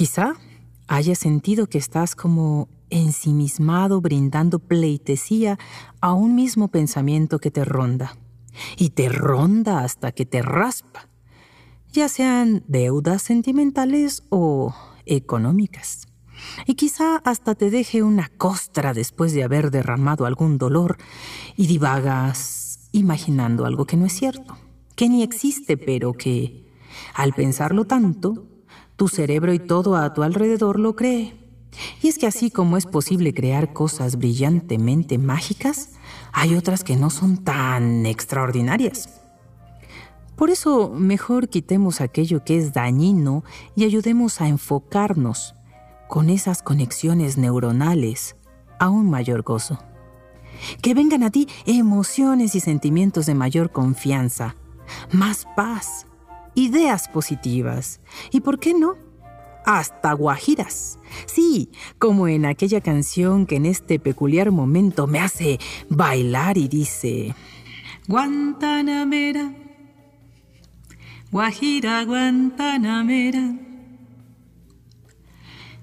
Quizá hayas sentido que estás como ensimismado brindando pleitesía a un mismo pensamiento que te ronda. Y te ronda hasta que te raspa, ya sean deudas sentimentales o económicas. Y quizá hasta te deje una costra después de haber derramado algún dolor y divagas imaginando algo que no es cierto, que ni existe, pero que, al pensarlo tanto, tu cerebro y todo a tu alrededor lo cree. Y es que así como es posible crear cosas brillantemente mágicas, hay otras que no son tan extraordinarias. Por eso mejor quitemos aquello que es dañino y ayudemos a enfocarnos con esas conexiones neuronales a un mayor gozo. Que vengan a ti emociones y sentimientos de mayor confianza, más paz, ideas positivas y, ¿por qué no? Hasta guajiras. Sí, como en aquella canción que en este peculiar momento me hace bailar y dice, Guantanamera, guajira Guantanamera.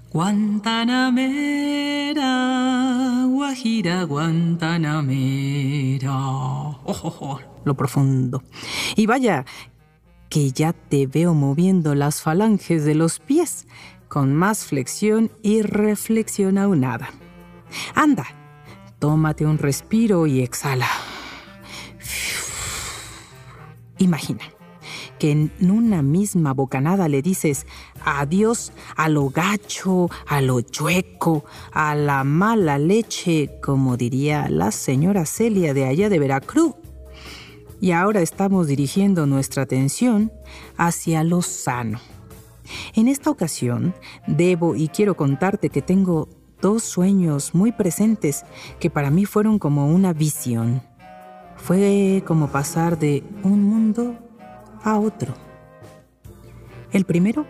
Guantanamera, Guajira, Guantanamera. Oh, oh, oh, lo profundo. Y vaya, que ya te veo moviendo las falanges de los pies con más flexión y reflexión aunada. Anda, tómate un respiro y exhala. Imagina que en una misma bocanada le dices adiós a lo gacho, a lo chueco, a la mala leche, como diría la señora Celia de allá de Veracruz. Y ahora estamos dirigiendo nuestra atención hacia lo sano. En esta ocasión, debo y quiero contarte que tengo dos sueños muy presentes que para mí fueron como una visión. Fue como pasar de un mundo a otro. El primero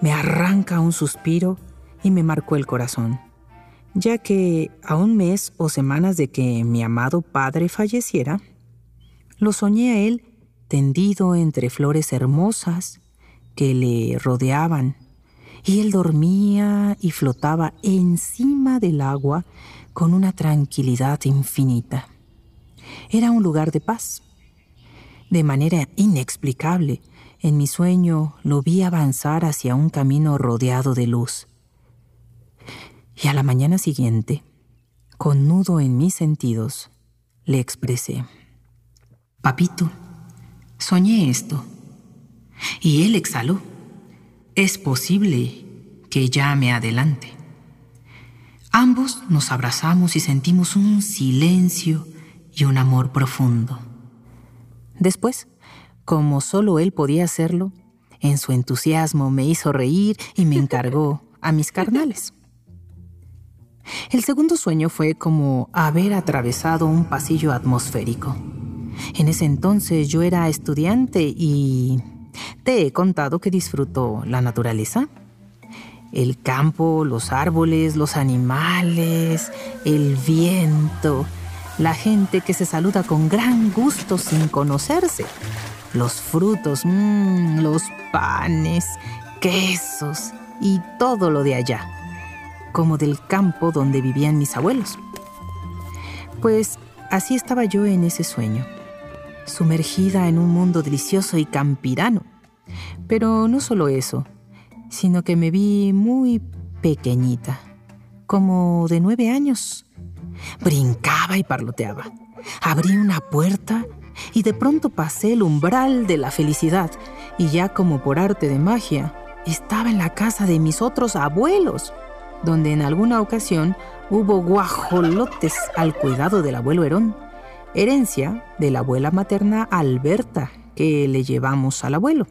me arranca un suspiro y me marcó el corazón, ya que a un mes o semanas de que mi amado padre falleciera, lo soñé a él tendido entre flores hermosas que le rodeaban, y él dormía y flotaba encima del agua con una tranquilidad infinita. Era un lugar de paz de manera inexplicable, en mi sueño lo vi avanzar hacia un camino rodeado de luz. Y a la mañana siguiente, con nudo en mis sentidos, le expresé, Papito, soñé esto. Y él exhaló, es posible que ya me adelante. Ambos nos abrazamos y sentimos un silencio y un amor profundo. Después, como solo él podía hacerlo, en su entusiasmo me hizo reír y me encargó a mis carnales. El segundo sueño fue como haber atravesado un pasillo atmosférico. En ese entonces yo era estudiante y te he contado que disfruto la naturaleza. El campo, los árboles, los animales, el viento, la gente que se saluda con gran gusto sin conocerse, los frutos, mmm, los panes, quesos y todo lo de allá, como del campo donde vivían mis abuelos. Pues así estaba yo en ese sueño, sumergida en un mundo delicioso y campirano. Pero no solo eso, sino que me vi muy pequeñita, como de nueve años Brincaba y parloteaba. Abrí una puerta y de pronto pasé el umbral de la felicidad y ya como por arte de magia, estaba en la casa de mis otros abuelos, donde en alguna ocasión hubo guajolotes al cuidado del abuelo Herón, herencia de la abuela materna Alberta que le llevamos al abuelo.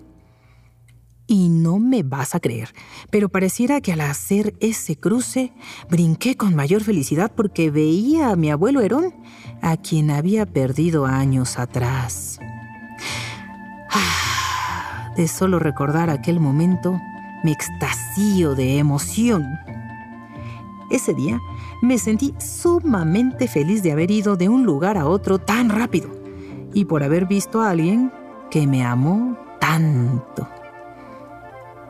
Y no me vas a creer, pero pareciera que al hacer ese cruce brinqué con mayor felicidad porque veía a mi abuelo Herón, a quien había perdido años atrás. Ah, de solo recordar aquel momento, me extasío de emoción. Ese día me sentí sumamente feliz de haber ido de un lugar a otro tan rápido y por haber visto a alguien que me amó tanto.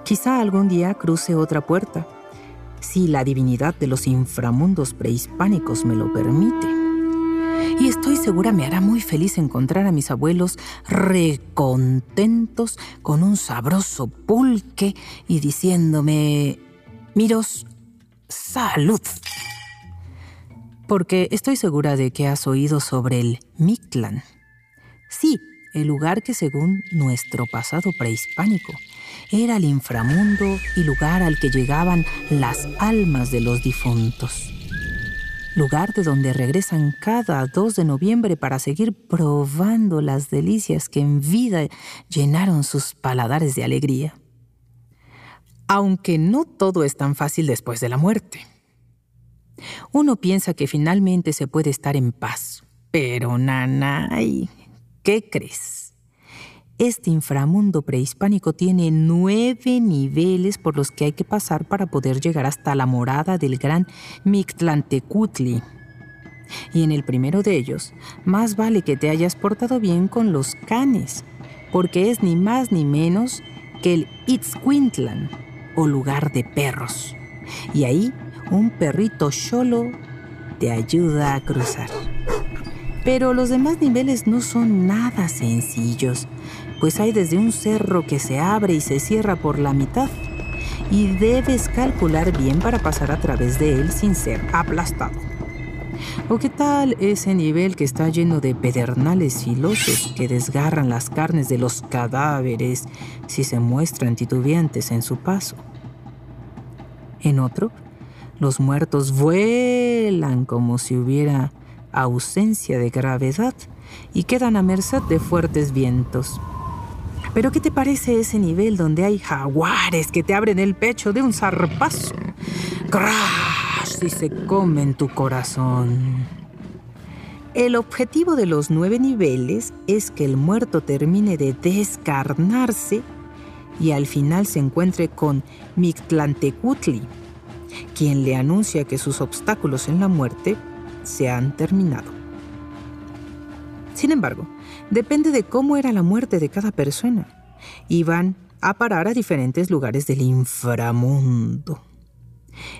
Quizá algún día cruce otra puerta, si la divinidad de los inframundos prehispánicos me lo permite. Y estoy segura me hará muy feliz encontrar a mis abuelos recontentos con un sabroso pulque y diciéndome, miros, salud. Porque estoy segura de que has oído sobre el Mictlán. Sí, el lugar que según nuestro pasado prehispánico era el inframundo y lugar al que llegaban las almas de los difuntos. Lugar de donde regresan cada 2 de noviembre para seguir probando las delicias que en vida llenaron sus paladares de alegría. Aunque no todo es tan fácil después de la muerte. Uno piensa que finalmente se puede estar en paz, pero nanay, ¿qué crees? Este inframundo prehispánico tiene nueve niveles por los que hay que pasar para poder llegar hasta la morada del gran Mictlantecutli. Y en el primero de ellos, más vale que te hayas portado bien con los canes, porque es ni más ni menos que el Itzcuintlan, o lugar de perros. Y ahí un perrito solo te ayuda a cruzar. Pero los demás niveles no son nada sencillos pues hay desde un cerro que se abre y se cierra por la mitad, y debes calcular bien para pasar a través de él sin ser aplastado. ¿O qué tal ese nivel que está lleno de pedernales filosos que desgarran las carnes de los cadáveres si se muestran titubeantes en su paso? En otro, los muertos vuelan como si hubiera ausencia de gravedad y quedan a merced de fuertes vientos. Pero ¿qué te parece ese nivel donde hay jaguares que te abren el pecho de un zarpazo? ¡Crash! Y se comen tu corazón. El objetivo de los nueve niveles es que el muerto termine de descarnarse y al final se encuentre con Mictlantecutli, quien le anuncia que sus obstáculos en la muerte se han terminado. Sin embargo, depende de cómo era la muerte de cada persona. Iban a parar a diferentes lugares del inframundo.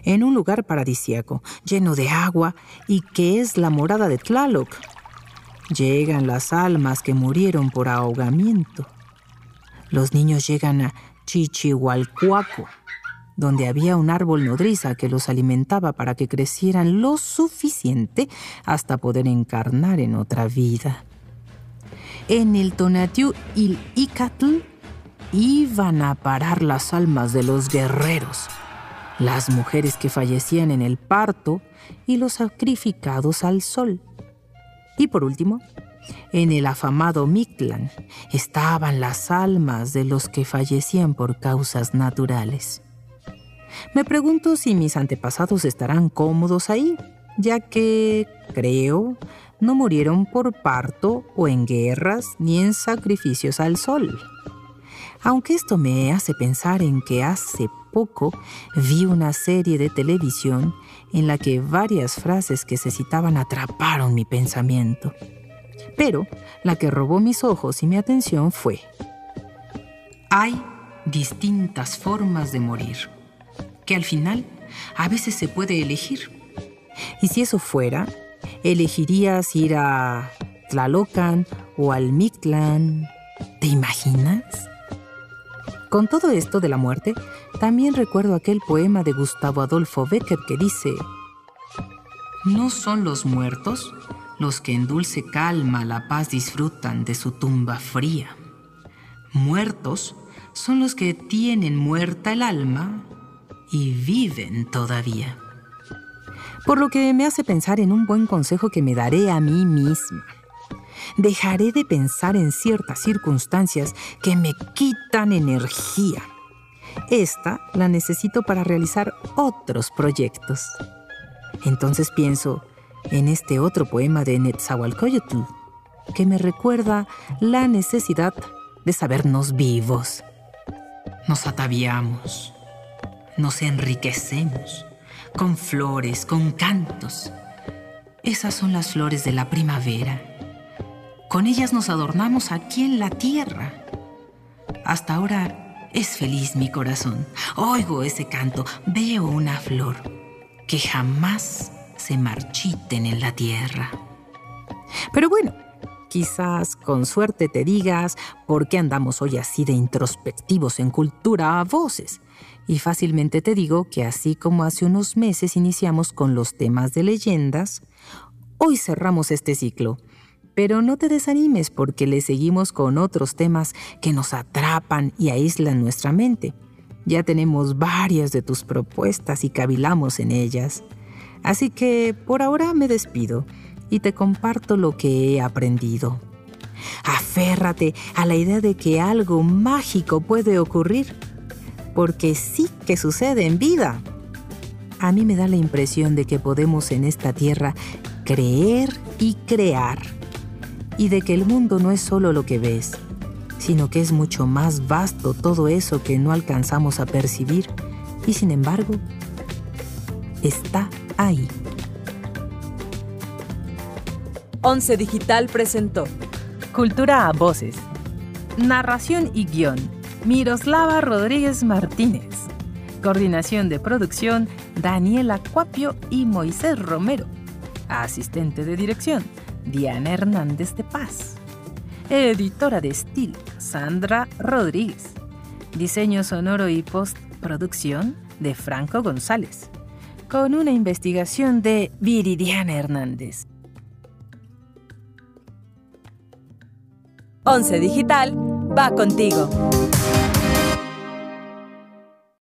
En un lugar paradisiaco, lleno de agua y que es la morada de Tlaloc, llegan las almas que murieron por ahogamiento. Los niños llegan a Chichihualcuaco, donde había un árbol nodriza que los alimentaba para que crecieran lo suficiente hasta poder encarnar en otra vida. En el Tonatiuh il Icatl iban a parar las almas de los guerreros, las mujeres que fallecían en el parto y los sacrificados al sol. Y por último, en el afamado Mictlán estaban las almas de los que fallecían por causas naturales. Me pregunto si mis antepasados estarán cómodos ahí, ya que, creo, no murieron por parto o en guerras ni en sacrificios al sol. Aunque esto me hace pensar en que hace poco vi una serie de televisión en la que varias frases que se citaban atraparon mi pensamiento. Pero la que robó mis ojos y mi atención fue, hay distintas formas de morir, que al final a veces se puede elegir. Y si eso fuera, elegirías ir a Tlalocan o al Mictlán. ¿Te imaginas? Con todo esto de la muerte, también recuerdo aquel poema de Gustavo Adolfo Becker que dice, No son los muertos los que en dulce calma la paz disfrutan de su tumba fría. Muertos son los que tienen muerta el alma y viven todavía por lo que me hace pensar en un buen consejo que me daré a mí misma. Dejaré de pensar en ciertas circunstancias que me quitan energía. Esta la necesito para realizar otros proyectos. Entonces pienso en este otro poema de Netzahualcoyotl, que me recuerda la necesidad de sabernos vivos. Nos ataviamos, nos enriquecemos, con flores, con cantos. Esas son las flores de la primavera. Con ellas nos adornamos aquí en la tierra. Hasta ahora Es feliz mi corazón. Oigo ese canto, veo una flor que jamás se marchiten en la tierra. Pero bueno, quizás con suerte te digas por qué andamos hoy así de introspectivos en cultura a voces. Y fácilmente te digo que así como hace unos meses iniciamos con los temas de leyendas, hoy cerramos este ciclo. Pero no te desanimes porque le seguimos con otros temas que nos atrapan y aíslan nuestra mente. Ya tenemos varias de tus propuestas y cavilamos en ellas. Así que por ahora me despido y te comparto lo que he aprendido. Aférrate a la idea de que algo mágico puede ocurrir porque sí que sucede en vida. A mí me da la impresión de que podemos en esta tierra creer y crear, y de que el mundo no es solo lo que ves, sino que es mucho más vasto todo eso que no alcanzamos a percibir, y sin embargo, está ahí. Once Digital presentó Cultura a Voces. Narración y guion Miroslava Rodríguez Martínez. Coordinación de producción, Daniela Cuapio y Moisés Romero. Asistente de dirección, Diana Hernández de Paz. Editora de estilo, Sandra Rodríguez. Diseño sonoro y postproducción de Franco González. Con una investigación de Viridiana Hernández. Once Digital va contigo.